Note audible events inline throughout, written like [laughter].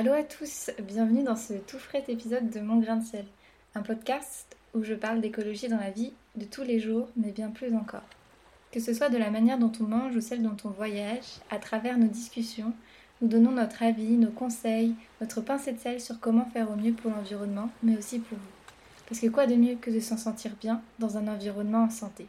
Allô à tous, bienvenue dans ce tout frais épisode de Mon Grain de Sel, un podcast où je parle d'écologie dans la vie de tous les jours, mais bien plus encore. Que ce soit de la manière dont on mange ou celle dont on voyage, à travers nos discussions, nous donnons notre avis, nos conseils, notre pincée de sel sur comment faire au mieux pour l'environnement, mais aussi pour vous. Parce que quoi de mieux que de s'en sentir bien dans un environnement en santé?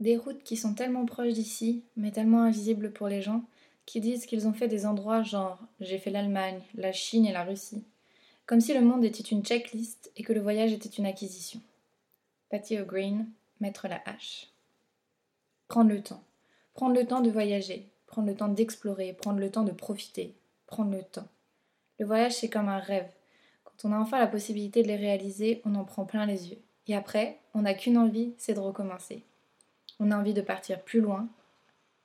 Des routes qui sont tellement proches d'ici, mais tellement invisibles pour les gens, qui disent qu'ils ont fait des endroits genre j'ai fait l'Allemagne, la Chine et la Russie. Comme si le monde était une checklist et que le voyage était une acquisition. Patty O'Green, mettre la hache. Prendre le temps. Prendre le temps de voyager, prendre le temps d'explorer, prendre le temps de profiter, prendre le temps. Le voyage, c'est comme un rêve. Quand on a enfin la possibilité de les réaliser, on en prend plein les yeux. Et après, on n'a qu'une envie, c'est de recommencer. On a envie de partir plus loin,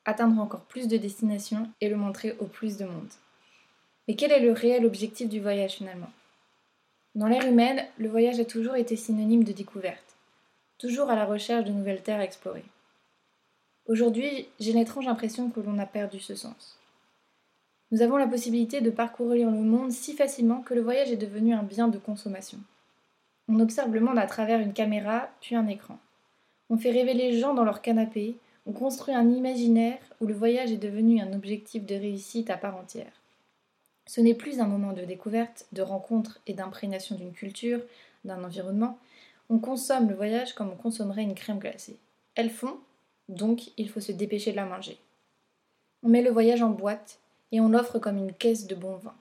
atteindre encore plus de destinations et le montrer au plus de monde. Mais quel est le réel objectif du voyage finalement? Dans l'ère humaine, le voyage a toujours été synonyme de découverte, toujours à la recherche de nouvelles terres à explorer. Aujourd'hui, j'ai l'étrange impression que l'on a perdu ce sens. Nous avons la possibilité de parcourir le monde si facilement que le voyage est devenu un bien de consommation. On observe le monde à travers une caméra, puis un écran. On fait rêver les gens dans leur canapé, on construit un imaginaire où le voyage est devenu un objectif de réussite à part entière. Ce n'est plus un moment de découverte, de rencontre et d'imprégnation d'une culture, d'un environnement. On consomme le voyage comme on consommerait une crème glacée. Elles font, donc il faut se dépêcher de la manger. On met le voyage en boîte et on l'offre comme une caisse de bon vin.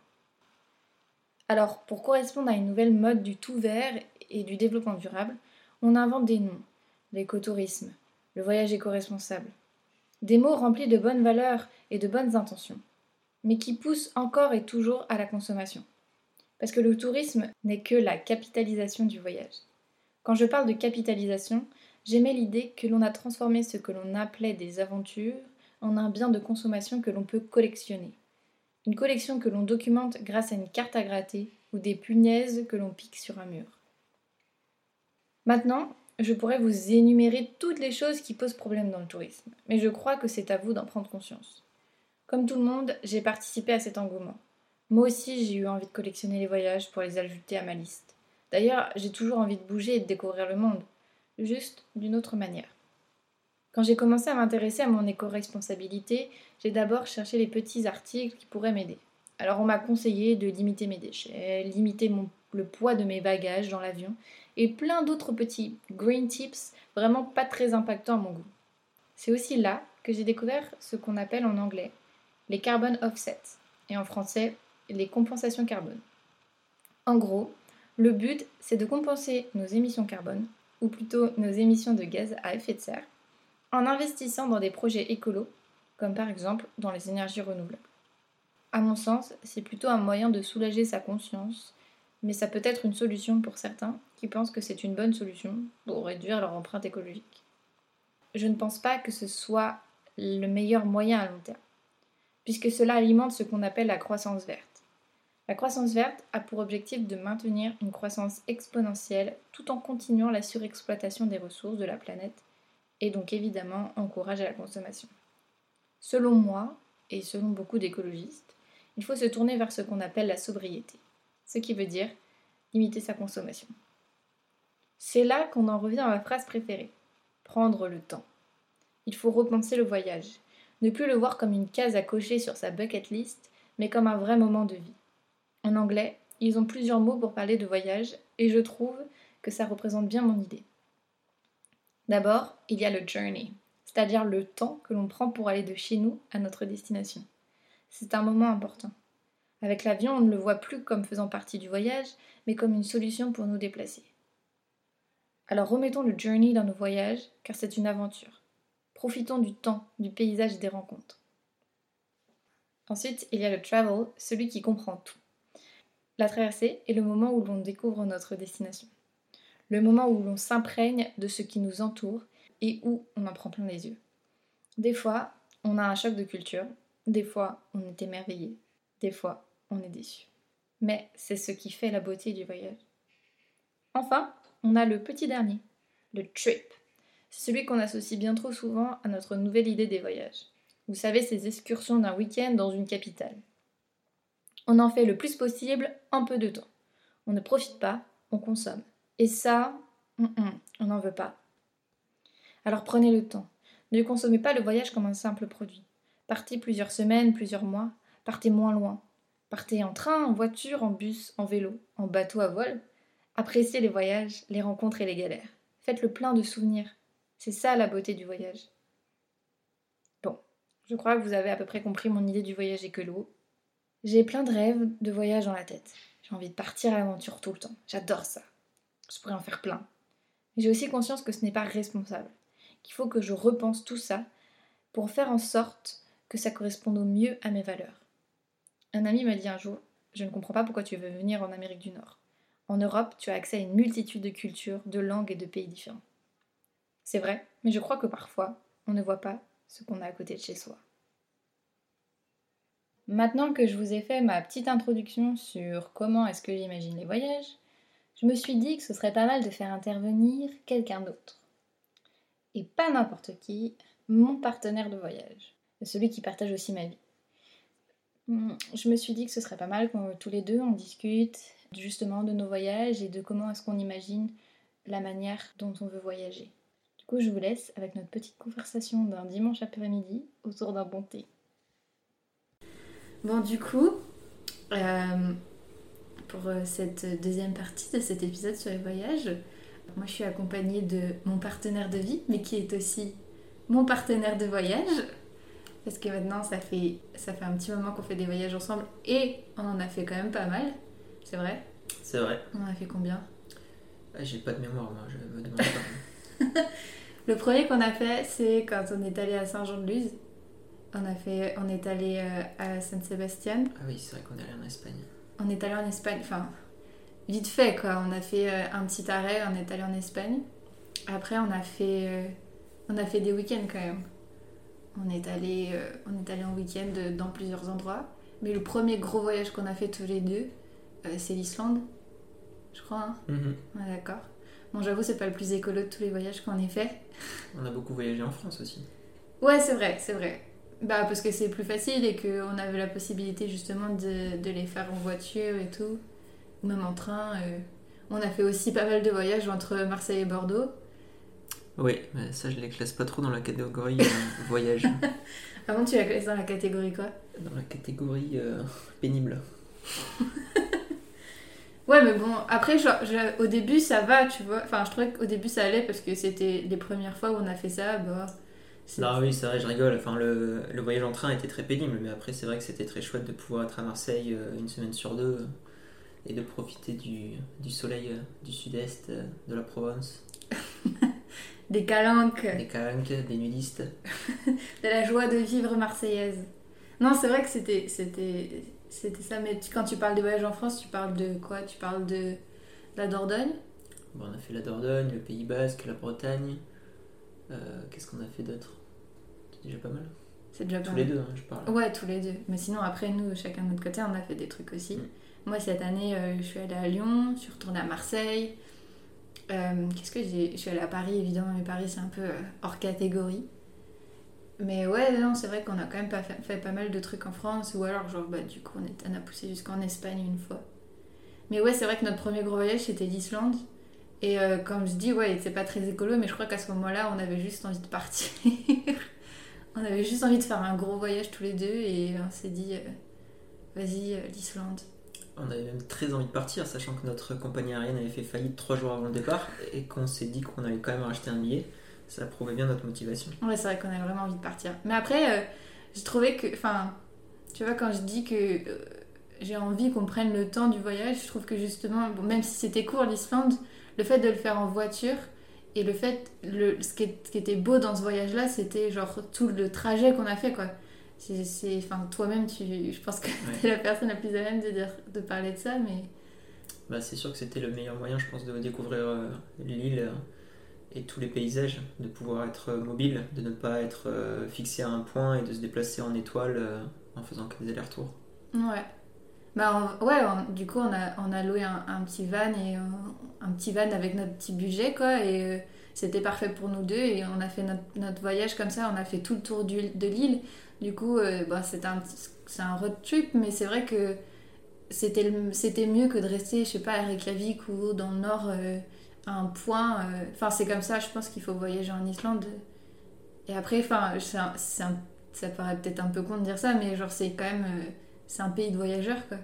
Alors, pour correspondre à une nouvelle mode du tout vert et du développement durable, on invente des noms, l'écotourisme, le voyage éco-responsable. Des mots remplis de bonnes valeurs et de bonnes intentions, mais qui poussent encore et toujours à la consommation. Parce que le tourisme n'est que la capitalisation du voyage. Quand je parle de capitalisation, j'aimais l'idée que l'on a transformé ce que l'on appelait des aventures en un bien de consommation que l'on peut collectionner. Une collection que l'on documente grâce à une carte à gratter ou des punaises que l'on pique sur un mur. Maintenant, je pourrais vous énumérer toutes les choses qui posent problème dans le tourisme, mais je crois que c'est à vous d'en prendre conscience. Comme tout le monde, j'ai participé à cet engouement. Moi aussi, j'ai eu envie de collectionner les voyages pour les ajouter à ma liste. D'ailleurs, j'ai toujours envie de bouger et de découvrir le monde, juste d'une autre manière. Quand j'ai commencé à m'intéresser à mon éco-responsabilité, j'ai d'abord cherché les petits articles qui pourraient m'aider. Alors on m'a conseillé de limiter mes déchets, limiter le poids de mes bagages dans l'avion et plein d'autres petits green tips vraiment pas très impactants à mon goût. C'est aussi là que j'ai découvert ce qu'on appelle en anglais les carbon offsets et en français les compensations carbone. En gros, le but c'est de compenser nos émissions carbone, ou plutôt nos émissions de gaz à effet de serre, en investissant dans des projets écolos, comme par exemple dans les énergies renouvelables. À mon sens, c'est plutôt un moyen de soulager sa conscience mais ça peut être une solution pour certains qui pensent que c'est une bonne solution pour réduire leur empreinte écologique. Je ne pense pas que ce soit le meilleur moyen à long terme, puisque cela alimente ce qu'on appelle la croissance verte. La croissance verte a pour objectif de maintenir une croissance exponentielle tout en continuant la surexploitation des ressources de la planète et donc évidemment encourage à la consommation. Selon moi, et selon beaucoup d'écologistes, il faut se tourner vers ce qu'on appelle la sobriété ce qui veut dire limiter sa consommation. C'est là qu'on en revient à ma phrase préférée, prendre le temps. Il faut repenser le voyage, ne plus le voir comme une case à cocher sur sa bucket list, mais comme un vrai moment de vie. En anglais, ils ont plusieurs mots pour parler de voyage, et je trouve que ça représente bien mon idée. D'abord, il y a le journey, c'est-à-dire le temps que l'on prend pour aller de chez nous à notre destination. C'est un moment important. Avec l'avion, on ne le voit plus comme faisant partie du voyage, mais comme une solution pour nous déplacer. Alors remettons le journey dans nos voyages, car c'est une aventure. Profitons du temps, du paysage et des rencontres. Ensuite, il y a le travel, celui qui comprend tout. La traversée est le moment où l'on découvre notre destination. Le moment où l'on s'imprègne de ce qui nous entoure et où on en prend plein les yeux. Des fois, on a un choc de culture, des fois, on est émerveillé, des fois, on est déçu. Mais c'est ce qui fait la beauté du voyage. Enfin, on a le petit dernier, le trip. C'est celui qu'on associe bien trop souvent à notre nouvelle idée des voyages. Vous savez, ces excursions d'un week-end dans une capitale. On en fait le plus possible en peu de temps. On ne profite pas, on consomme. Et ça, on n'en veut pas. Alors prenez le temps. Ne consommez pas le voyage comme un simple produit. Partez plusieurs semaines, plusieurs mois. Partez moins loin. Partez en train, en voiture, en bus, en vélo, en bateau à vol. Appréciez les voyages, les rencontres et les galères. Faites le plein de souvenirs. C'est ça la beauté du voyage. Bon, je crois que vous avez à peu près compris mon idée du voyage écolo. J'ai plein de rêves de voyage dans la tête. J'ai envie de partir à l'aventure tout le temps. J'adore ça. Je pourrais en faire plein. Mais j'ai aussi conscience que ce n'est pas responsable. Qu'il faut que je repense tout ça pour faire en sorte que ça corresponde au mieux à mes valeurs. Un ami m'a dit un jour Je ne comprends pas pourquoi tu veux venir en Amérique du Nord. En Europe, tu as accès à une multitude de cultures, de langues et de pays différents. C'est vrai, mais je crois que parfois, on ne voit pas ce qu'on a à côté de chez soi. Maintenant que je vous ai fait ma petite introduction sur comment est-ce que j'imagine les voyages, je me suis dit que ce serait pas mal de faire intervenir quelqu'un d'autre. Et pas n'importe qui, mon partenaire de voyage, celui qui partage aussi ma vie. Hmm, je me suis dit que ce serait pas mal qu'on tous les deux on discute justement de nos voyages et de comment est-ce qu'on imagine la manière dont on veut voyager. Du coup, je vous laisse avec notre petite conversation d'un dimanche après-midi autour d'un bon thé. Bon, du coup, euh, pour euh, cette deuxième partie de cet épisode sur les voyages, moi je suis accompagnée de mon partenaire de vie, mais qui est aussi mon partenaire de voyage. Parce que maintenant, ça fait, ça fait un petit moment qu'on fait des voyages ensemble et on en a fait quand même pas mal. C'est vrai? C'est vrai. On a fait combien? Ah, J'ai pas de mémoire, moi, je me demande pas. [laughs] Le premier qu'on a fait, c'est quand on est allé à Saint-Jean-de-Luz. On, a fait, on est allé euh, à San-Sébastien. Ah oui, c'est vrai qu'on est allé en Espagne. On est allé en Espagne, enfin, vite fait quoi. On a fait euh, un petit arrêt, on est allé en Espagne. Après, on a fait, euh, on a fait des week-ends quand même. On est allé, on est allé en week-end dans plusieurs endroits. Mais le premier gros voyage qu'on a fait tous les deux, c'est l'Islande, je crois. Hein Mhm. Ouais, d'accord. Bon, j'avoue, c'est pas le plus écolo de tous les voyages qu'on ait fait. On a beaucoup voyagé en France aussi. Ouais, c'est vrai, c'est vrai. Bah, parce que c'est plus facile et qu'on avait la possibilité justement de, de les faire en voiture et tout, ou même en train. euh. On a fait aussi pas mal de voyages entre Marseille et Bordeaux. Oui, mais ça je les classe pas trop dans la catégorie euh, [laughs] voyage. Avant, tu la classes dans la catégorie quoi? Dans la catégorie euh, pénible. [laughs] Ouais, mais bon, après, genre, je- au début, ça va, tu vois. Enfin, je trouvais qu'au début, ça allait parce que c'était les premières fois où on a fait ça. Bah, Non, oui, c'est vrai, je rigole. Enfin, le, le voyage en train était très pénible, mais après, c'est vrai que c'était très chouette de pouvoir être à Marseille euh, une semaine sur deux et de profiter du, du soleil du sud-est, de la Provence, Des calanques. des calanques, des nudistes. [laughs] de la joie de vivre marseillaise. Non, c'est vrai que c'était c'était c'était ça. Mais tu- quand tu parles de voyage en France, tu parles de quoi? Tu parles de, de la Dordogne? Bon, on a fait la Dordogne, le Pays Basque, la Bretagne. Euh, Qu'est-ce qu'on a fait d'autre? C'est déjà pas mal. C'est déjà pas Tous les mal. deux, hein, je parle. Ouais, tous les deux. Mais sinon, après, nous, chacun de notre côté, on a fait des trucs aussi. Mm. Moi, cette année, euh, je suis allée à Lyon, je suis retournée à Marseille. Euh, Qu'est-ce que j'ai Je suis allée à Paris, évidemment, mais Paris, c'est un peu euh, hors catégorie. Mais ouais, non, c'est vrai qu'on a quand même pas fait, pas mal de trucs en France, ou alors, genre, bah, du coup, on, a poussé jusqu'en Espagne une fois. Mais ouais, c'est vrai que notre premier gros voyage, c'était l'Islande. Et euh, comme je dis, ouais, c'est pas très écolo, mais je crois qu'à ce moment-là, on avait juste envie de partir. [laughs] on avait juste envie de faire un gros voyage tous les deux, et on s'est dit, vas-y, l'Islande. On avait même très envie de partir, sachant que notre compagnie aérienne avait fait faillite trois jours avant le départ et qu'on s'est dit qu'on allait quand même racheter un billet. Ça prouvait bien notre motivation. Ouais, c'est vrai qu'on avait vraiment envie de partir. Mais après, euh, j'ai trouvé que. Enfin, tu vois, quand je dis que euh, j'ai envie qu'on prenne le temps du voyage, je trouve que justement, même si c'était court l'Islande, le fait de le faire en voiture et le fait. Le, ce qui était beau dans ce voyage-là, c'était genre tout le trajet qu'on a fait, quoi. C'est, enfin, toi-même, tu, je pense que Ouais. t'es la personne la plus à même de, dire, de parler de ça, mais. Bah, c'est sûr que c'était le meilleur moyen, je pense, de découvrir euh, l'île euh, et tous les paysages, de pouvoir être euh, mobile, de ne pas être euh, fixé à un point et de se déplacer en étoile en faisant que des allers-retours. Ouais. Bah, on- ouais, on- du coup, on a, on a loué un, un petit van et un, petit van avec notre petit budget, quoi. Et, c'était parfait pour nous deux et on a fait notre, voyage comme ça, on a fait tout le tour du, de l'île. Du coup, euh, bah, c'est un, un road trip, mais c'est vrai que c'était mieux que de rester, je sais pas, à Reykjavik ou dans le nord euh, à un point. euh, Enfin, c'est comme ça, je pense qu'il faut voyager en Islande. Et après, enfin, ça paraît peut-être un peu con de dire ça, mais genre, c'est quand même. euh, c'est un pays de voyageurs, quoi.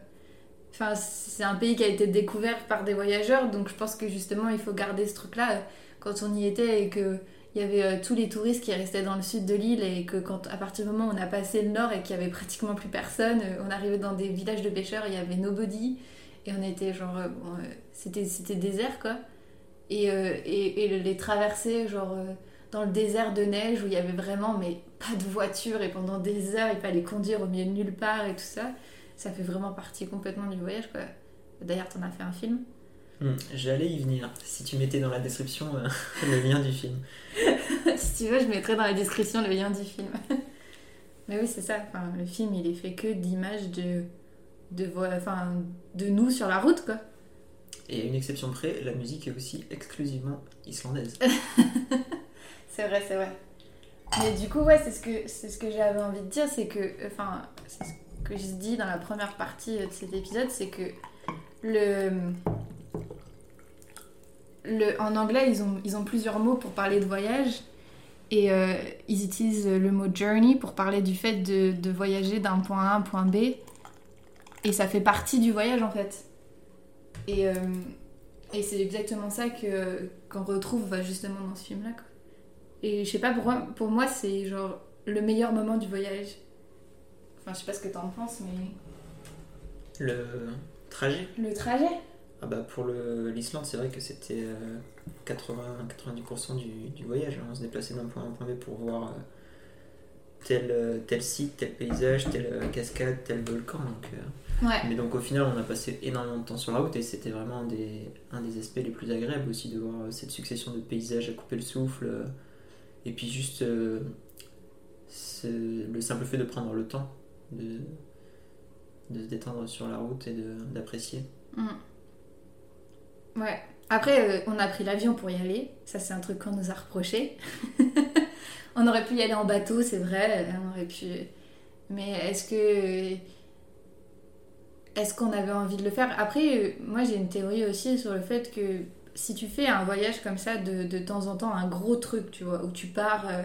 Enfin, c'est un pays qui a été découvert par des voyageurs, donc je pense que justement, il faut garder ce truc-là euh, quand on y était et que. Il y avait euh, tous les touristes qui restaient dans le sud de l'île et que quand à partir du moment où on a passé le nord et qu'il y avait pratiquement plus personne, euh, on arrivait dans des villages de pêcheurs, il y avait nobody et on était genre euh, c'était c'était désert quoi. Et, et, et les traversées genre dans le désert de neige où il y avait vraiment mais pas de voiture et pendant des heures il fallait conduire au milieu de nulle part et tout ça, ça fait vraiment partie complètement du voyage quoi. D'ailleurs, t'en as fait un film. Hmm, J'allais y venir. Si tu mettais dans la description euh, [laughs] le lien du film. [laughs] si tu veux, je mettrai dans la description le lien du film. [laughs] Mais oui, c'est ça. Enfin, le film, il est fait que d'images de, de, enfin, de nous sur la route, quoi. Et à une exception près, la musique est aussi exclusivement islandaise. C'est vrai, c'est vrai. Mais du coup, ouais, c'est ce que, c'est ce que j'avais envie de dire, c'est que, enfin, c'est ce que je dis dans la première partie de cet épisode, c'est que le, le, en anglais, ils ont, ils ont plusieurs mots pour parler de voyage. Et euh, ils utilisent le mot journey pour parler du fait de, de voyager d'un point A à un point B. Et ça fait partie du voyage en fait. Et, euh, et c'est exactement ça que, qu'on retrouve bah, justement dans ce film-là. quoi. Et je sais pas, pour moi, pour moi c'est genre le meilleur moment du voyage. Enfin, je sais pas ce que t'en penses, mais. Le trajet Le trajet ah bah Pour l'Islande, c'est vrai que c'était euh, 80-90% du, du voyage. On se déplaçait d'un point A à un point B pour voir euh, tel, euh, tel site, tel paysage, telle euh, cascade, tel volcan. Donc, euh, Ouais. Mais donc au final, on a passé énormément de temps sur la route et c'était vraiment un des, un des aspects les plus agréables aussi de voir euh, cette succession de paysages à couper le souffle. euh, et puis juste euh, le simple fait de prendre le temps de, de se détendre sur la route et d'apprécier. Mm. Ouais. Après, euh, on a pris l'avion pour y aller. Ça, c'est un truc qu'on nous a reproché. [laughs] on aurait pu y aller en bateau, c'est vrai. On aurait pu. Mais est-ce que. Est-ce qu'on avait envie de le faire? Après, euh, moi, j'ai une théorie aussi sur le fait que si tu fais un voyage comme ça de, de temps en temps, un gros truc, tu vois, où tu pars euh,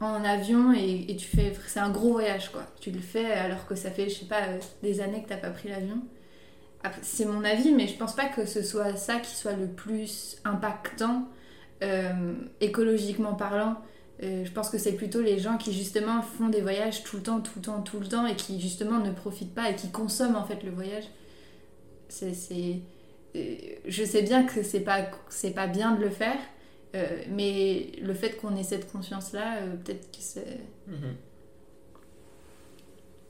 en avion et, et tu fais. C'est un gros voyage, quoi. Tu le fais alors que ça fait, je sais pas, des années que t'as pas pris l'avion. C'est mon avis, mais je pense pas que ce soit ça qui soit le plus impactant euh, écologiquement parlant. Euh, je pense que c'est plutôt les gens qui justement font des voyages tout le temps, tout le temps, tout le temps et qui justement ne profitent pas et qui consomment en fait le voyage. C'est, euh, Je sais bien que c'est pas, c'est pas bien de le faire, mais le fait qu'on ait cette conscience-là, euh, peut-être que c'est.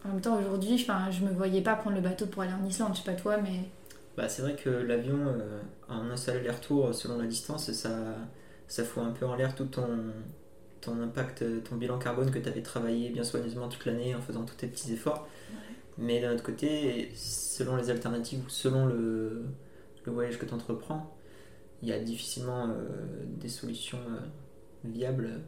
En même temps, aujourd'hui, enfin, je me voyais pas prendre le bateau pour aller en Islande, je sais pas toi, mais. Bah, c'est vrai que l'avion, euh, en un seul aller-retour, selon la distance, ça, ça fout un peu en l'air tout ton, ton impact, ton bilan carbone que tu avais travaillé bien soigneusement toute l'année en faisant tous tes petits efforts. Mais d'un autre côté, selon les alternatives ou selon le, le voyage que tu entreprends, il y a difficilement euh, des solutions euh, viables.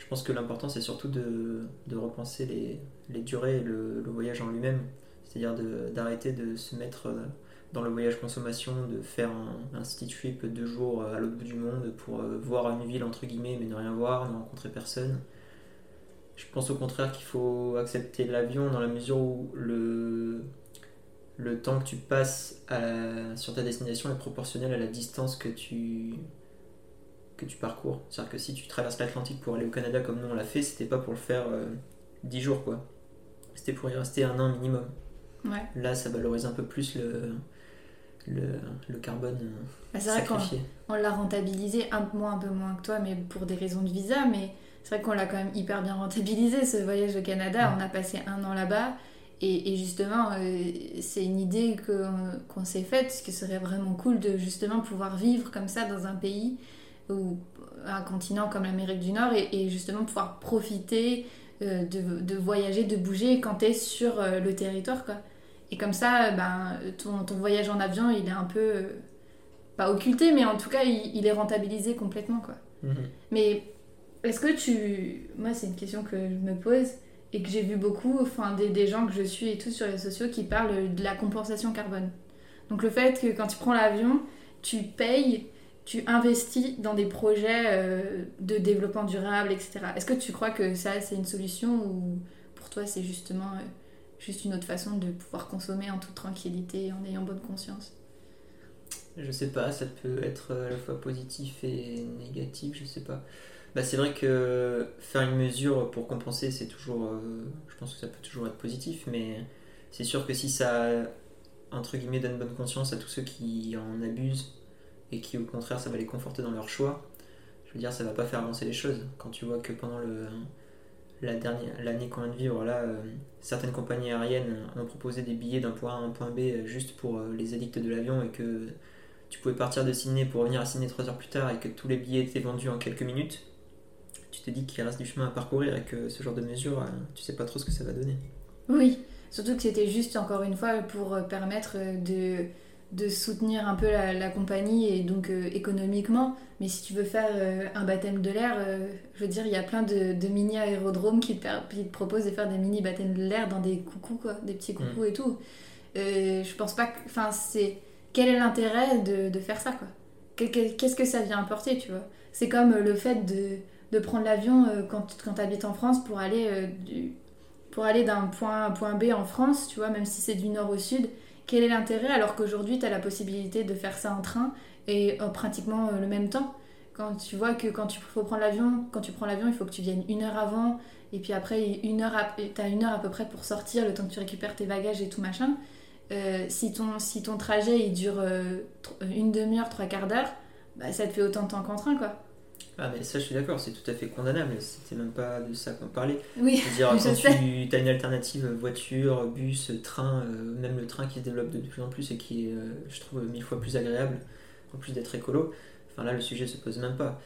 Je pense que l'important, c'est surtout de, de repenser les, les durées et le, voyage en lui-même. C'est-à-dire d'arrêter de, se mettre euh, dans le voyage consommation, de faire un, un city trip deux jours euh, à l'autre bout du monde pour euh, voir une ville entre guillemets mais ne rien voir, ne rencontrer personne. Je pense au contraire qu'il faut accepter l'avion dans la mesure où le, le temps que tu passes sur ta destination est proportionnel à la distance que tu, que tu parcours. C'est-à-dire que si tu traverses l'Atlantique pour aller au Canada comme nous on l'a fait, c'était pas pour le faire euh, 10 jours quoi. C'était pour y rester un an minimum. Ouais. Là, ça valorise un peu plus le, le, le carbone euh, Bah, c'est vrai qu'on sacrifié. on l'a rentabilisé, un, moi un peu moins que toi, mais pour des raisons de visa, mais c'est vrai qu'on l'a quand même hyper bien rentabilisé ce voyage au Canada. Ouais. On a passé un an là-bas. Et, et justement, euh, c'est une idée que- qu'on s'est faite, parce que ce serait vraiment cool de justement pouvoir vivre comme ça dans un pays ou un continent comme l'Amérique du Nord et, et justement pouvoir profiter euh, de, de voyager, de bouger quand tu es sur euh, le territoire. Quoi. Et comme ça, euh, ben, ton, ton voyage en avion, il est un peu, euh, pas occulté, mais en tout cas, il, il est rentabilisé complètement. Quoi. Mhm. Mais est-ce que tu. Moi, c'est une question que je me pose et que j'ai vu beaucoup, enfin, des, des gens que je suis et tout sur les sociaux qui parlent de la compensation carbone. Donc, le fait que quand tu prends l'avion, tu payes, tu investis dans des projets euh, de développement durable, etc. Est-ce que tu crois que ça, c'est une solution ou pour toi, c'est justement euh, juste une autre façon de pouvoir consommer en toute tranquillité, en ayant bonne conscience? Je sais pas, ça peut être à la fois positif et négatif, je sais pas. Bah, c'est vrai que faire une mesure pour compenser, c'est toujours. euh, je pense que ça peut toujours être positif, mais c'est sûr que si ça, entre guillemets, donne bonne conscience à tous ceux qui en abusent et qui, au contraire, ça va les conforter dans leur choix, je veux dire, ça va pas faire avancer les choses. Quand tu vois que pendant le. La dernière, l'année qu'on vient de vivre, là, euh, certaines compagnies aériennes ont proposé des billets d'un point A à un point B euh, juste pour euh, les addicts de l'avion et que tu pouvais partir de Sydney pour revenir à Sydney 3 heures plus tard et que tous les billets étaient vendus en quelques minutes, tu te dis qu'il reste du chemin à parcourir et que ce genre de mesure, tu sais pas trop ce que ça va donner. Oui, surtout que c'était juste encore une fois pour permettre de, de soutenir un peu la, la compagnie et donc euh, économiquement. Mais si tu veux faire euh, un baptême de l'air, euh, je veux dire, il y a plein de, de mini aérodromes qui te, qui te proposent de faire des mini baptêmes de l'air dans des coucous, quoi, des petits coucous et tout. Je pense pas que. Enfin, c'est. Quel est l'intérêt de, de faire ça, quoi? Qu'est-ce que ça vient apporter, tu vois? C'est comme le fait de, de prendre l'avion quand, quand tu habites en France pour aller du, pour aller d'un point A à un point B en France, tu vois, même si c'est du nord au sud, quel est l'intérêt alors qu'aujourd'hui tu as la possibilité de faire ça en train et en pratiquement euh, le même temps? Quand tu vois que quand tu faut prendre l'avion, quand tu prends l'avion, il faut que tu viennes une heure avant et puis après une heure tu as une heure à peu près pour sortir le temps que tu récupères tes bagages et tout machin. Euh, si, ton, si ton trajet il dure euh, une demi-heure, trois quarts d'heure, bah, ça te fait autant de temps qu'en train quoi. Ah, mais ça, je suis d'accord, c'est tout à fait condamnable, c'était même pas de ça qu'on parlait. Oui, Je dire, [laughs] Je quand sais. tu as une alternative voiture, bus, train, euh, même le train qui se développe de plus en plus et qui est, euh, je trouve, mille fois plus agréable, en plus d'être écolo, enfin là, le sujet se pose même pas.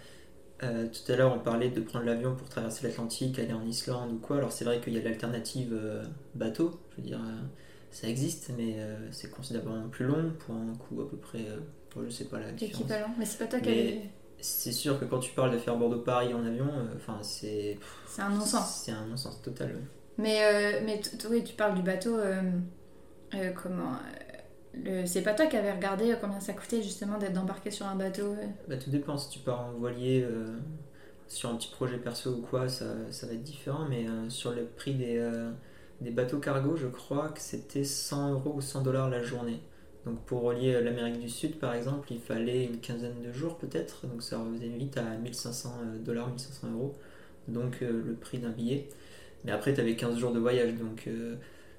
Euh, tout à l'heure, on parlait de prendre l'avion pour traverser l'Atlantique, aller en Islande ou quoi. Alors, c'est vrai qu'il y a l'alternative bateau, je veux dire, ça existe, mais c'est considérablement plus long pour un coût à peu près, je sais pas la différence. équivalent. Mais c'est pas toi qui C'est sûr que quand tu parles de faire Bordeaux-Paris en avion, euh, enfin, c'est. C'est un non-sens. C'est un non-sens total. Mais, euh, mais oui, tu parles du bateau. euh, comment. C'est pas toi qui avais regardé combien ça coûtait justement d'être embarqué sur un bateau Bah, tout dépend. Si tu pars en voilier euh, sur un petit projet perso ou quoi, ça, ça va être différent. Mais euh, sur le prix des, euh, des bateaux cargo, je crois que c'était 100 euros ou 100 dollars la journée. Donc pour relier euh, l'Amérique du Sud, par exemple, il fallait une quinzaine de jours peut-être. Donc ça revenait vite à 1500 dollars, 1500 euros. Donc euh, le prix d'un billet. Mais après, tu avais 15 jours de voyage. Donc euh,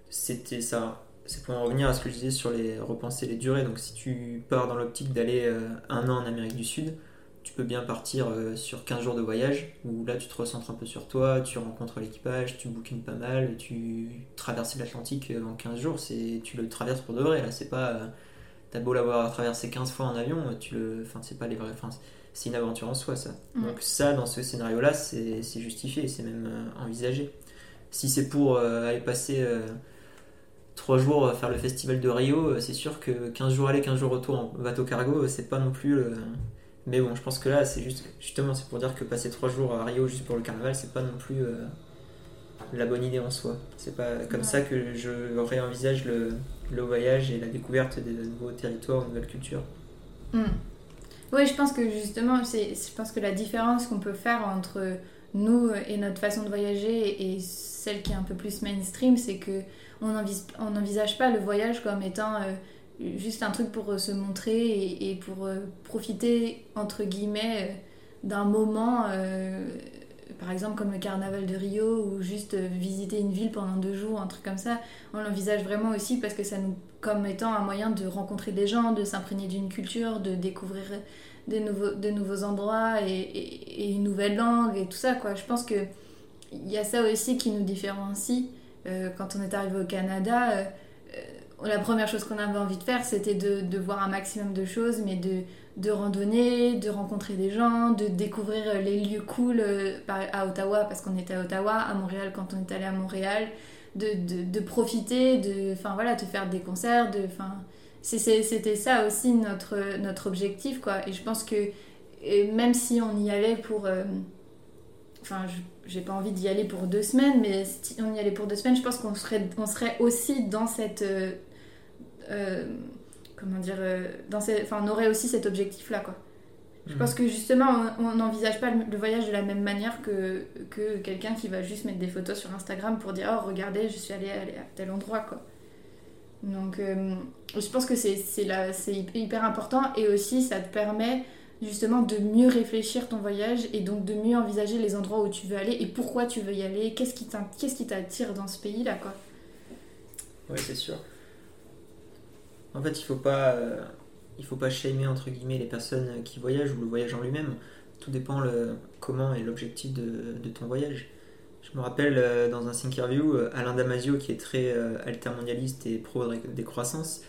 c'était ça. C'est pour en revenir à ce que je disais sur les repenser les durées. Donc si tu pars dans l'optique d'aller euh, un an en Amérique du Sud, tu peux bien partir euh, sur 15 jours de voyage où là tu te recentres un peu sur toi, tu rencontres l'équipage, tu bookines pas mal, tu traverses l'Atlantique euh, en 15 jours, c'est tu le traverses pour de vrai là, c'est pas euh, t'as beau l'avoir traversé 15 fois en avion, euh, tu le enfin c'est pas les vrais enfin, c'est une aventure en soi ça. Donc ça dans ce scénario là, c'est c'est justifié, c'est même euh, envisagé. Si c'est pour euh, aller passer euh, 3 jours faire le festival de Rio, euh, c'est sûr que 15 jours aller, 15 jours retour en bateau cargo, euh, c'est pas non plus le- mais bon, je pense que là, c'est juste, justement, c'est pour dire que passer trois jours à Rio juste pour le carnaval, c'est pas non plus euh, la bonne idée en soi. C'est pas comme Ouais. ça que je réenvisage le, le voyage et la découverte de nouveaux territoires, de nouvelles cultures. Oui, je pense que justement, c'est, je pense que la différence qu'on peut faire entre nous et notre façon de voyager et celle qui est un peu plus mainstream, c'est que on n'envisage pas le voyage comme étant euh, juste un truc pour euh, se montrer et, pour euh, profiter entre guillemets euh, d'un moment, par exemple comme le carnaval de Rio ou juste visiter une ville pendant deux jours, un truc comme ça. On l'envisage vraiment aussi parce que ça nous comme étant un moyen de rencontrer des gens, de s'imprégner d'une culture, de découvrir de nouveaux, nouveaux endroits et, et- une nouvelle langue et tout ça quoi. Je pense que il y a ça aussi qui nous différencie. Quand on est arrivé au Canada, la première chose qu'on avait envie de faire, c'était de, de voir un maximum de choses, mais de, de randonner, de rencontrer des gens, de découvrir les lieux cool euh, à Ottawa, parce qu'on était à Ottawa, à Montréal quand on est allé à Montréal, de, de, profiter, de, enfin voilà, de faire des concerts, de, enfin, c'était ça aussi notre, notre objectif, quoi. Et je pense que même si on y allait pour. euh, Enfin, je- j'ai pas envie d'y aller pour deux semaines, mais si on y allait pour deux semaines, je pense qu'on serait, on serait aussi dans cette. Euh, comment dire euh, dans cette, Enfin, on aurait aussi cet objectif-là, quoi. Je Mhm. pense que justement, on n'envisage pas le, voyage de la même manière que, que quelqu'un qui va juste mettre des photos sur Instagram pour dire Oh, regardez, je suis allée à, à tel endroit, quoi. Donc, euh, je pense que c'est c'est la- c'est hyper important et aussi ça te permet justement de mieux réfléchir ton voyage et donc de mieux envisager les endroits où tu veux aller et pourquoi tu veux y aller, qu'est-ce qui t'in- qu'est-ce qui t'attire dans ce pays-là, quoi. Oui, c'est sûr. En fait, il faut pas, euh, il faut pas shamer entre guillemets les personnes qui voyagent ou le voyage en lui-même. Tout dépend le comment et l'objectif de, ton voyage. Je me rappelle euh, dans un Thinkerview, euh, Alain Damasio, qui est très altermondialiste et pro-décroissance,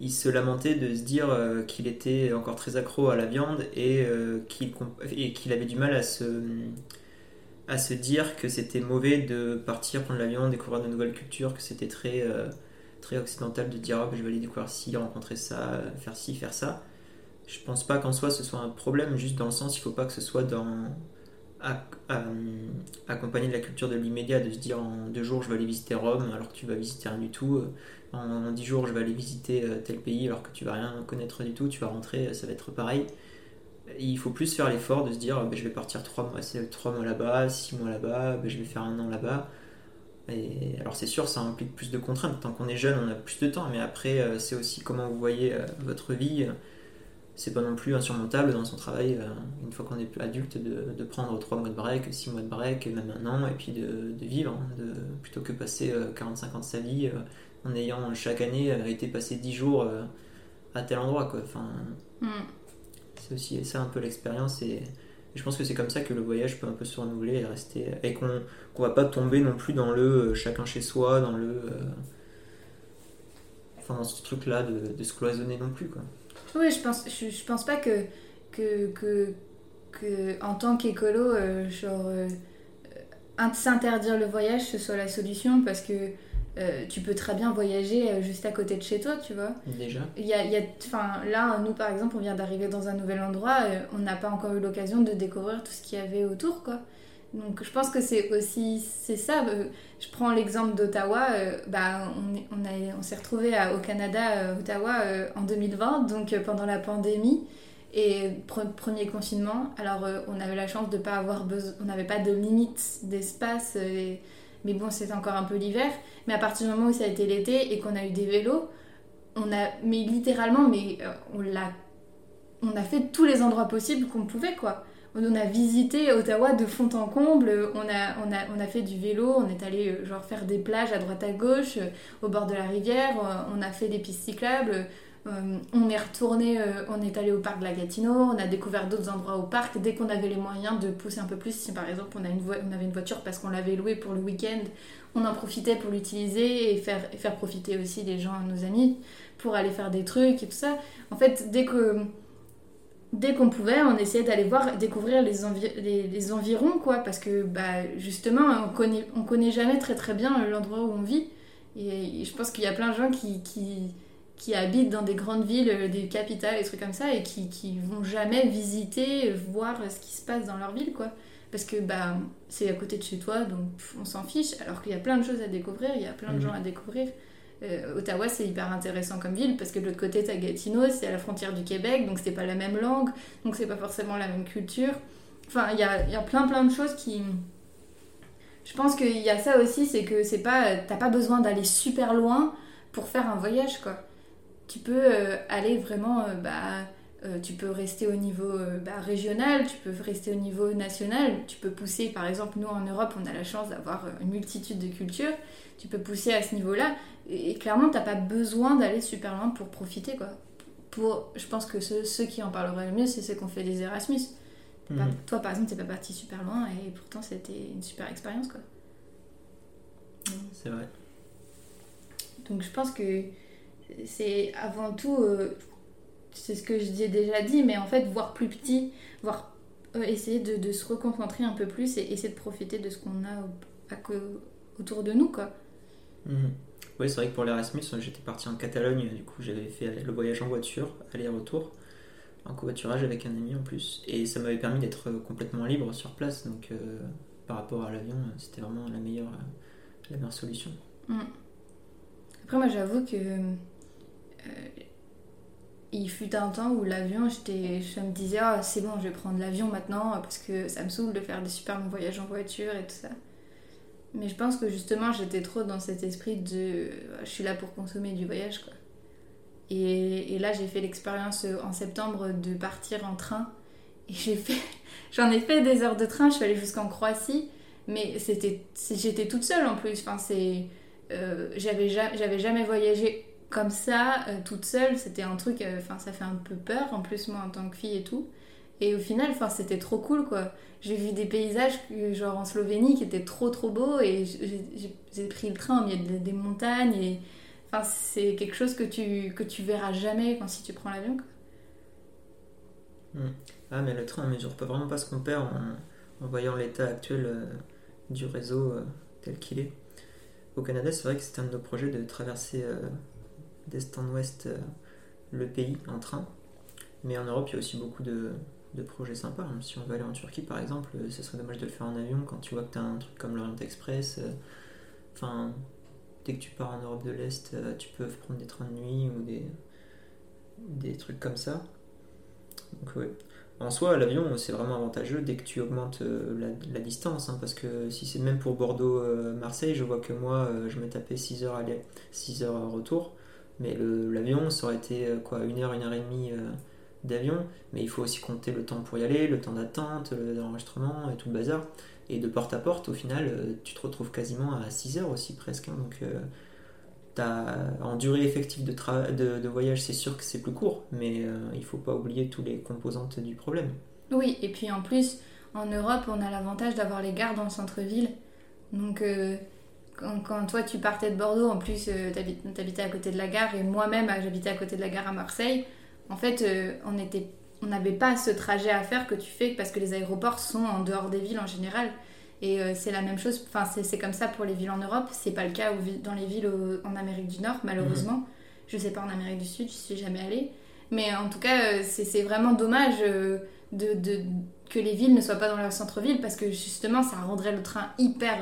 il se lamentait de se dire qu'il était encore très accro à la viande et qu'il avait du mal à se, à se dire que c'était mauvais de partir prendre l'avion, découvrir de nouvelles cultures, que c'était très, très occidental de dire ben, je vais aller découvrir ci, rencontrer ça, faire ci, faire ça. Je pense pas qu'en soi ce soit un problème, juste dans le sens il faut pas que ce soit dans euh, accompagné de la culture de l'immédiat, de se dire en deux jours je vais aller visiter Rome alors que tu vas visiter rien du tout, en dix jours je vais aller visiter euh, tel pays alors que tu vas rien connaître du tout, tu vas rentrer, euh, ça va être pareil. Il faut plus faire l'effort de se dire ben, je vais partir trois mois, trois mois là-bas, six mois là-bas, ben, je vais faire un an là-bas. Et alors c'est sûr, ça implique plus de contraintes. Tant qu'on est jeune, on a plus de temps, mais après, euh, c'est aussi comment vous voyez euh, votre vie. C'est pas non plus insurmontable dans son travail, euh, une fois qu'on est adulte, de, de prendre trois mois de break, six mois de break, même un an, et puis de, de vivre, hein, de, plutôt que passer 45 ans de sa vie en ayant chaque année été passé 10 jours à tel endroit. Quoi. Enfin, Hmm. c'est aussi ça un peu l'expérience et, je pense que c'est comme ça que le voyage peut un peu se renouveler et rester et qu'on qu'on va pas tomber non plus dans le euh, chacun chez soi dans le euh, enfin dans ce truc là de, de se cloisonner non plus quoi. Oui, je pense, je, je pense pas que, que, que, en tant qu'écolo, euh, genre, s'interdire le voyage, ce soit la solution parce que euh, tu peux très bien voyager euh, juste à côté de chez toi, tu vois. déjà Il y a, y a- là, nous par exemple, on vient d'arriver dans un nouvel endroit, euh, on n'a pas encore eu l'occasion de découvrir tout ce qu'il y avait autour, quoi. Donc je pense que c'est aussi c'est ça. euh, Je prends l'exemple d'Ottawa. euh, bah, on on a- on s'est retrouvé au Canada, à Ottawa, euh, en 2020, donc euh, pendant la pandémie et pre- premier confinement. Alors euh, on avait la chance de pas avoir besoin, on n'avait pas de limite d'espace. euh, et- mais bon, c'était encore un peu l'hiver. Mais à partir du moment où ça a été l'été et qu'on a eu des vélos, on a, mais littéralement, mais euh, on l'a, on a fait tous les endroits possibles qu'on pouvait, quoi. On a visité Ottawa de fond en comble, on a, on a, on a fait du vélo, on est allé euh, genre faire des plages à droite à gauche, euh, au bord de la rivière, on a fait des pistes cyclables, euh, on est retourné, euh, on est allé au parc de la Gatineau, on a découvert d'autres endroits au parc dès qu'on avait les moyens de pousser un peu plus. Si par exemple on, avait une voiture parce qu'on l'avait louée pour le week-end, on en profitait pour l'utiliser et faire, faire profiter aussi les gens, nos amis, pour aller faire des trucs et tout ça. En fait, dès que dès qu'on pouvait, on essayait d'aller voir, découvrir les, envi- les, les environs, quoi, parce que bah, justement, on connaît, on connaît jamais très très bien l'endroit où on vit. Et, je pense qu'il y a plein de gens qui, qui habitent dans des grandes villes, euh, des capitales, des trucs comme ça, et qui, qui vont jamais visiter, voir ce qui se passe dans leur ville, quoi. Parce que bah, c'est à côté de chez toi, donc on s'en fiche, alors qu'il y a plein de choses à découvrir, il y a plein de Mhm. gens à découvrir. Euh, Ottawa, c'est hyper intéressant comme ville parce que de l'autre côté, t'as Gatineau, c'est à la frontière du Québec, donc c'est pas la même langue, donc c'est pas forcément la même culture. Enfin, il y a, y a plein plein de choses qui. Je pense qu'il y a ça aussi, c'est que c'est pas, t'as pas besoin d'aller super loin pour faire un voyage, quoi. Tu peux euh, aller vraiment, euh, bah, euh, tu peux rester au niveau bah, régional, tu peux rester au niveau national, tu peux pousser, par exemple, nous en Europe, on a la chance d'avoir une multitude de cultures, tu peux pousser à ce niveau-là, et, et clairement, t'as pas besoin d'aller super loin pour profiter, quoi. Pour, je pense que ceux, ceux qui en parleraient le mieux, c'est ceux qui ont fait des Erasmus. Pas- Mhm. toi, par exemple, t'es pas parti super loin, et pourtant, c'était une super expérience, quoi. c'est vrai Donc je pense que c'est avant tout, euh, c'est ce que je j'ai déjà dit, mais en fait voir plus petit, voir euh, essayer de, de se reconcentrer un peu plus et essayer de profiter de ce qu'on a au- à co- autour de nous quoi. Mhm. Oui, c'est vrai que pour l'Erasmus, j'étais parti en Catalogne, du coup j'avais fait le voyage en voiture, aller-retour. en covoiturage avec un ami en plus. Et ça m'avait permis d'être complètement libre sur place. Donc par rapport à l'avion, c'était vraiment la meilleure, la meilleure solution. Mm. Après, moi j'avoue que il fut un temps où l'avion, je me disais, ah, c'est bon, je vais prendre l'avion maintenant parce que ça me saoule de faire des super longs voyages en voiture et tout ça. Mais je pense que justement, j'étais trop dans cet esprit de je suis là pour consommer du voyage, quoi. Et, et là, j'ai fait l'expérience en septembre de partir en train. Et j'ai fait, [laughs] j'en ai fait des heures de train, je suis allée jusqu'en Croatie, mais c'était, j'étais toute seule en plus. Enfin, c'est, euh, j'avais jamais voyagé comme ça, euh, toute seule, c'était un truc, euh, enfin ça fait un peu peur, en plus moi en tant que fille et tout. Et au final, enfin c'était trop cool quoi. J'ai vu des paysages genre en Slovénie qui étaient trop trop beaux et j'ai pris le train au milieu des montagnes et enfin c'est quelque chose que tu que tu verras jamais quand si tu prends l'avion. Hmm. Ah mais le train ne mesure pas vraiment pas ce qu'on perd en, voyant l'état actuel euh, du réseau tel qu'il est. Au Canada, c'est vrai que c'était un de nos projets de traverser d'est en ouest euh, le pays en train. Mais en Europe, il y a aussi beaucoup de, projets sympas. Hein. Si on veut aller en Turquie, par exemple, euh, ce serait dommage de le faire en avion quand tu vois que tu as un truc comme l'Orient Express. Euh, enfin, dès que tu pars en Europe de l'Est, tu peux prendre des trains de nuit ou des, des trucs comme ça. Donc. En soi, l'avion, c'est vraiment avantageux dès que tu augmentes la, distance. Hein, parce que si c'est même pour Bordeaux-Marseille, je vois que moi, je me tapais 6 heures aller, 6 heures retour. Mais l'avion, ça aurait été euh, quoi, une heure, une heure et demie euh, d'avion. Mais il faut aussi compter le temps pour y aller, le temps d'attente, l'enregistrement et tout le bazar. Et de porte à porte, au final, euh, tu te retrouves quasiment à 6 heures aussi presque. Hein. donc, en durée effective de, de, de voyage, c'est sûr que c'est plus court. Mais il faut pas oublier toutes les composantes du problème. Oui, et puis en plus, en Europe, on a l'avantage d'avoir les gares dans le centre-ville. Donc quand, toi tu partais de Bordeaux, en plus euh, t'habitais à côté de la gare et moi-même euh, j'habitais à côté de la gare à Marseille, en fait euh, on était on n'avait pas ce trajet à faire que tu fais parce que les aéroports sont en dehors des villes en général. Et c'est la même chose, enfin c'est comme ça pour les villes en Europe, c'est pas le cas dans les villes en Amérique du Nord malheureusement. Mhm. Je sais pas en Amérique du Sud, je suis jamais allée. Mais en tout cas, c'est vraiment dommage de, de, que les villes ne soient pas dans leur centre-ville parce que justement ça rendrait le train hyper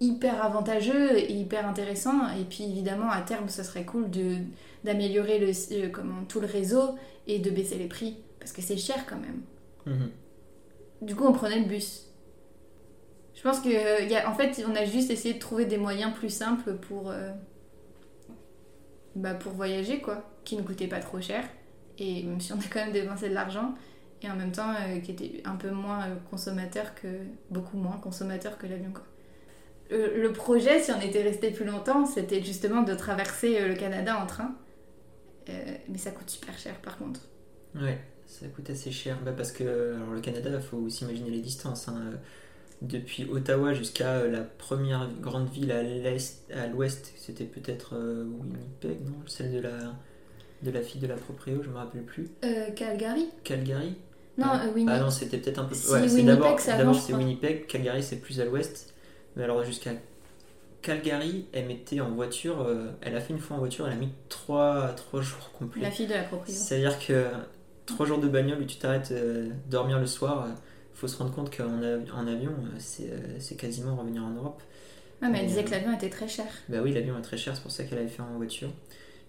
hyper avantageux et hyper intéressant. Et puis évidemment, à terme, ce serait cool de, d'améliorer le, euh, comment, tout le réseau et de baisser les prix. Parce que c'est cher quand même. Mhm. Du coup, on prenait le bus. Je pense que, euh, y a, en fait, on a juste essayé de trouver des moyens plus simples pour, euh, bah, pour voyager, quoi. Qui ne coûtaient pas trop cher. Et même si on a quand même dépensé de l'argent. Et en même temps, qui était un peu moins consommateur que. beaucoup moins consommateur que l'avion, quoi. Euh, le projet, si on était resté plus longtemps, c'était justement de traverser euh, le Canada en train. Euh, mais ça coûte super cher par contre. Ouais, ça coûte assez cher. Bah parce que alors, le Canada, il faut aussi imaginer les distances. Hein. Depuis Ottawa jusqu'à la première grande ville à l'est, à l'ouest, c'était peut-être Winnipeg, non? Celle de la, de la fille de la proprio, je me rappelle plus. Calgary Calgary? Non, Winnipeg. Ah non, c'était peut-être un peu. ouais, c'est d'abord, d'abord c'est Winnipeg, Calgary c'est plus à l'ouest. Mais alors jusqu'à Calgary, elle mettait en voiture, euh, elle a fait une fois en voiture, elle a mis 3, jours complets. La fille de la propriétaire. C'est-à-dire que 3 jours de bagnole où tu t'arrêtes euh, dormir le soir, il euh, faut se rendre compte qu'en en avion, c'est quasiment revenir en Europe. Ouais, mais elle disait que l'avion était très cher. Bah oui, l'avion est très cher, c'est pour ça qu'elle avait fait en voiture.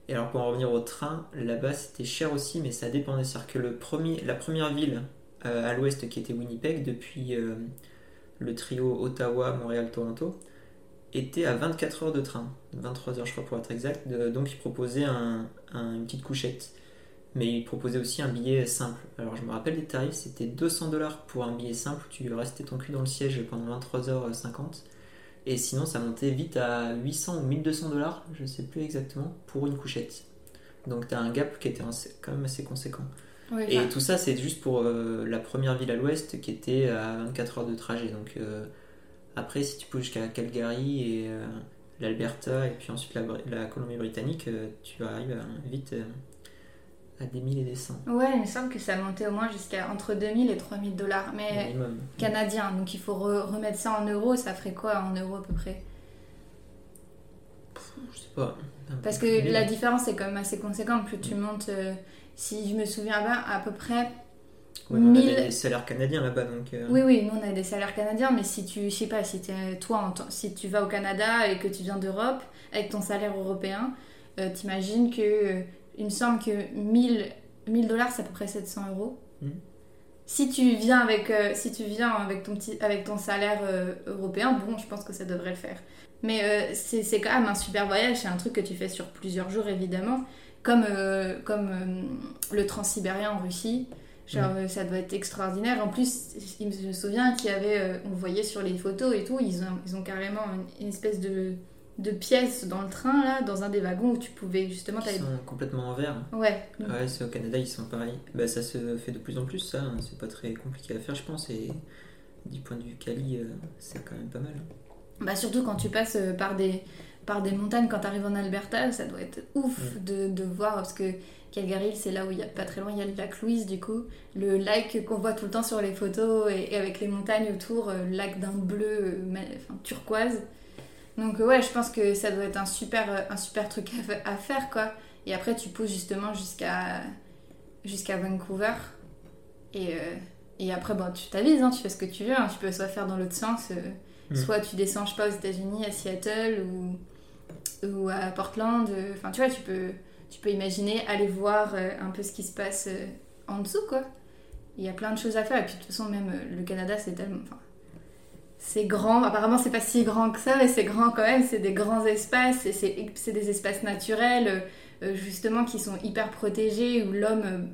Et alors pour en revenir au train, là-bas c'était cher aussi, mais ça dépendait. C'est-à-dire que le premier, la première ville à l'ouest qui était Winnipeg, depuis le trio Ottawa, Montréal, Toronto, était à 24 heures de train, 23 heures je crois pour être exact, donc il proposait une petite couchette. Mais il proposait aussi un billet simple. Alors je me rappelle des tarifs, c'était 200 dollars pour un billet simple, tu restais ton cul dans le siège pendant 23h50. Et sinon ça montait vite à 800 ou 1200 dollars, je ne sais plus exactement, pour une couchette. Donc tu as un gap qui était quand même assez conséquent et tout ça, c'est juste pour euh, la première ville à l'ouest qui était à 24 heures de trajet. Donc euh, après, si tu peux jusqu'à Calgary et euh, l'Alberta et puis ensuite la, Colombie-Britannique, tu arrives vite à des milliers et des cents. Ouais, il me semble que ça montait au moins jusqu'à entre 2000 et 3000 dollars, mais canadien. Donc il faut remettre ça en euros, ça ferait quoi en euros à peu près? Je sais pas. Parce que la différence est quand même assez conséquente. Plus tu montes, euh, si je me souviens bien, à peu près. Ouais, on a 1000 des salaires canadiens là-bas donc. euh, Oui, oui, nous on a des salaires canadiens, mais si tu, je sais pas, si toi, si tu vas au Canada et que tu viens d'Europe, avec ton salaire européen, euh, t'imagines que, euh, il me semble que 1000 1000 dollars, c'est à peu près 700 euros. Mhm. Si tu viens avec, euh, si tu viens avec ton petit, avec ton salaire européen, bon, je pense que ça devrait le faire. Mais c'est c'est quand même un super voyage, c'est un truc que tu fais sur plusieurs jours évidemment, comme, euh, comme euh, le transsibérien en Russie. Genre, euh, ça doit être extraordinaire. En plus, je me souviens qu'il y avait, euh, on voyait sur les photos et tout, ils ont, ils ont carrément une, une espèce de, de pièce dans le train, là, dans un des wagons où tu pouvais justement. T'avais- sont complètement en verre. Ouais, Ouais, c'est au Canada, ils sont pareils. Bah, ça se fait de plus en plus, ça. hein. C'est pas très compliqué à faire, je pense. Et du point de vue Cali, euh, c'est quand même pas mal. Bah surtout quand tu passes par des, par des montagnes, quand tu arrives en Alberta, ça doit être ouf de, de voir, parce que Calgary, c'est là où il y a pas très loin, il y a le lac Louise du coup, le lac qu'on voit tout le temps sur les photos, et, et avec les montagnes autour, euh, le lac d'un bleu euh, ma- enfin, turquoise. Donc ouais, je pense que ça doit être un super, euh, un super truc à, fa- à faire, quoi. Et après, tu pousses justement jusqu'à jusqu'à Vancouver. Et, euh, et après, bon, tu t'avises, hein, tu fais ce que tu veux. hein. Tu peux soit faire dans l'autre sens, euh, Mm. soit tu descends, je sais pas, aux États-Unis, à Seattle ou, ou à Portland. euh, Enfin, tu vois, tu peux, tu peux imaginer aller voir euh, un peu ce qui se passe euh, en dessous, quoi. Il y a plein de choses à faire. Et puis, de toute façon, même le Canada, c'est tellement. c'est grand, apparemment c'est pas si grand que ça, mais c'est grand quand même, c'est des grands espaces, et c'est des espaces naturels, justement, qui sont hyper protégés, où l'homme,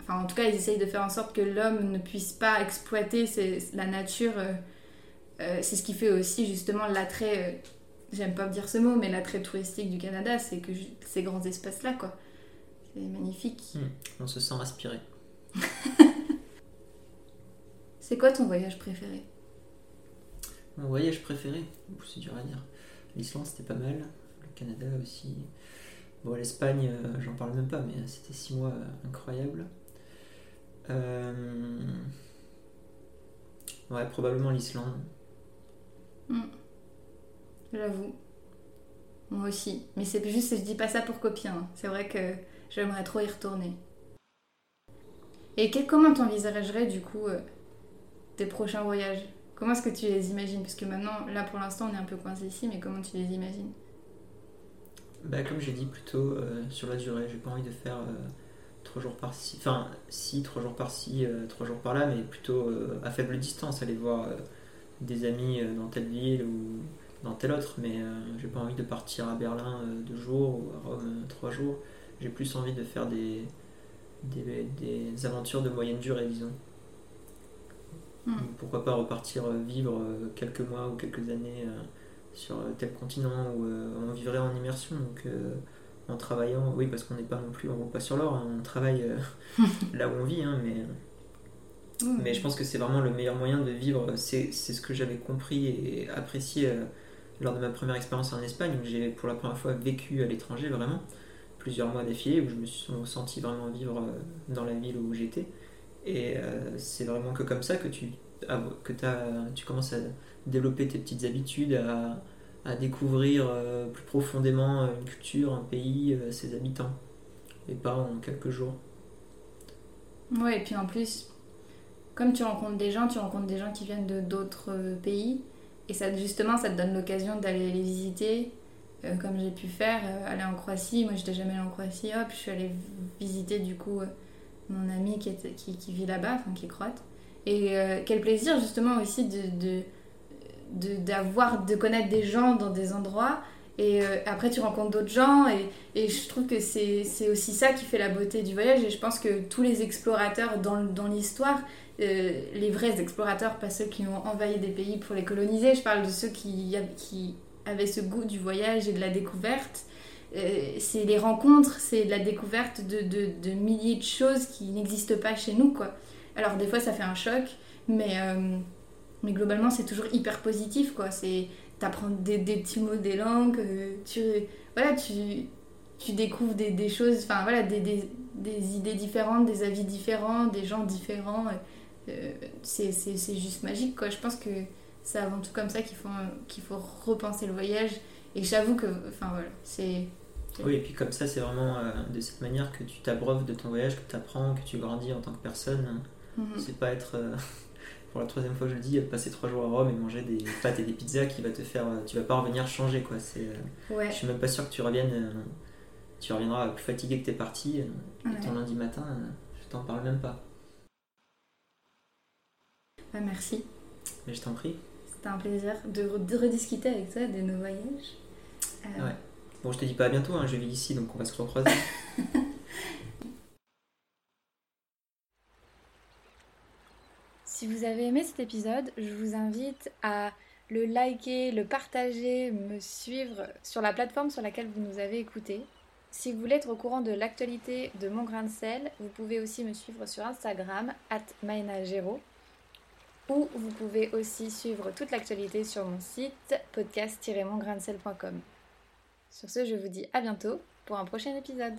enfin en tout cas ils essayent de faire en sorte que l'homme ne puisse pas exploiter la nature. c'est ce qui fait aussi justement l'attrait, j'aime pas dire ce mot, mais l'attrait touristique du Canada, c'est que ces grands espaces-là, quoi. C'est magnifique. On se sent aspiré. [laughs] C'est quoi ton voyage préféré? Mon voyage préféré, c'est dur à dire. L'Islande, c'était pas mal. Le Canada aussi. Bon, l'Espagne, euh, j'en parle même pas, mais c'était six mois euh, incroyables. Euh, Ouais, probablement l'Islande. J'avoue. Moi aussi. Mais c'est juste, je dis pas ça pour copier. hein. C'est vrai que j'aimerais trop y retourner. Et quel- comment t'envisagerais du coup euh, tes prochains voyages? Comment est-ce que tu les imagines? Parce que maintenant, là pour l'instant, on est un peu coincé ici, mais comment tu les imagines? Bah, comme j'ai dit plus tôt, euh, sur la durée, j'ai pas envie de faire euh, trois jours par-ci. Enfin, si, trois jours par-ci, euh, trois jours par-là, mais plutôt à faible distance, aller voir des amis dans telle ville ou dans telle autre. Mais euh, j'ai pas envie de partir à Berlin euh, deux jours ou à Rome euh, trois jours. J'ai plus envie de faire des, des, des aventures de moyenne durée, disons. Hmm. Pourquoi pas repartir vivre quelques mois ou quelques années sur tel continent où on vivrait en immersion, donc en travaillant, oui parce qu'on n'est pas non plus, on roule pas sur l'or, hein, on travaille [laughs] là où on vit, hein, mais, Hmm. mais je pense que c'est vraiment le meilleur moyen de vivre, c'est c'est ce que j'avais compris et apprécié lors de ma première expérience en Espagne, où j'ai pour la première fois vécu à l'étranger vraiment, plusieurs mois d'affilée, où je me suis senti vraiment vivre euh, dans la ville où j'étais. Et euh, c'est vraiment que comme ça que tu, que tu commences à développer tes petites habitudes, à, découvrir euh, plus profondément une culture, un pays, ses habitants. Et pas en quelques jours. Ouais, et puis en plus, comme tu rencontres des gens, tu rencontres des gens qui viennent de d'autres pays. Et ça, justement, ça te donne l'occasion d'aller les visiter, euh, comme j'ai pu faire, euh, aller en Croatie. Moi, j'étais jamais allée en Croatie. Hop, je suis allée visiter du coup euh, mon ami qui, qui, vit là-bas, enfin qui est croate. Et quel plaisir, justement, aussi de, de, de, d'avoir, de connaître des gens dans des endroits. Et après, tu rencontres d'autres gens. Et, et je trouve que c'est c'est aussi ça qui fait la beauté du voyage. Et je pense que tous les explorateurs dans, dans l'histoire, euh, les vrais explorateurs, pas ceux qui ont envahi des pays pour les coloniser, je parle de ceux qui, av- qui avaient ce goût du voyage et de la découverte. Euh, c'est les rencontres, c'est la découverte de, milliers de choses qui n'existent pas chez nous. quoi. Alors des fois ça fait un choc, mais, euh, globalement c'est toujours hyper positif. quoi. C'est des, petits mots des langues, tu, voilà, tu, découvres des, choses, voilà, des, idées différentes, des avis différents, des gens différents. C'est c'est- juste magique quoi. Je pense que c'est avant tout comme ça qu'il faut, qu'il faut repenser le voyage Et j'avoue que, enfin voilà, c'est. Oui, et puis comme ça, c'est vraiment euh, de cette manière que tu t'abreuves de ton voyage, que tu apprends, que tu grandis en tant que personne. Mhm. C'est pas être, euh, [laughs] pour la troisième fois je le dis, passer trois jours à Rome et manger des pâtes et des pizzas qui va te faire. euh, Tu vas pas revenir changer quoi. C'est, euh, Ouais. Je suis même pas sûr que tu reviennes. euh, tu reviendras plus fatigué que t'es parti. euh, Ouais. Et ton lundi matin, euh, je t'en parle même pas. Bah, merci. Mais je t'en prie. C'était un plaisir de, re- de rediscuter avec toi de nos voyages. Euh, Ouais. Bon, je te dis pas à bientôt, hein, je vis ici donc on va se recroiser. [laughs] Si vous avez aimé cet épisode, je vous invite à le liker, le partager, me suivre sur la plateforme sur laquelle vous nous avez écouté. Si vous voulez être au courant de l'actualité de Mon Grain de Sel, vous pouvez aussi me suivre sur Instagram, at Maenagero, ou vous pouvez aussi suivre toute l'actualité sur mon site podcast-mongrainsel.com. Sur ce, je vous dis à bientôt pour un prochain épisode.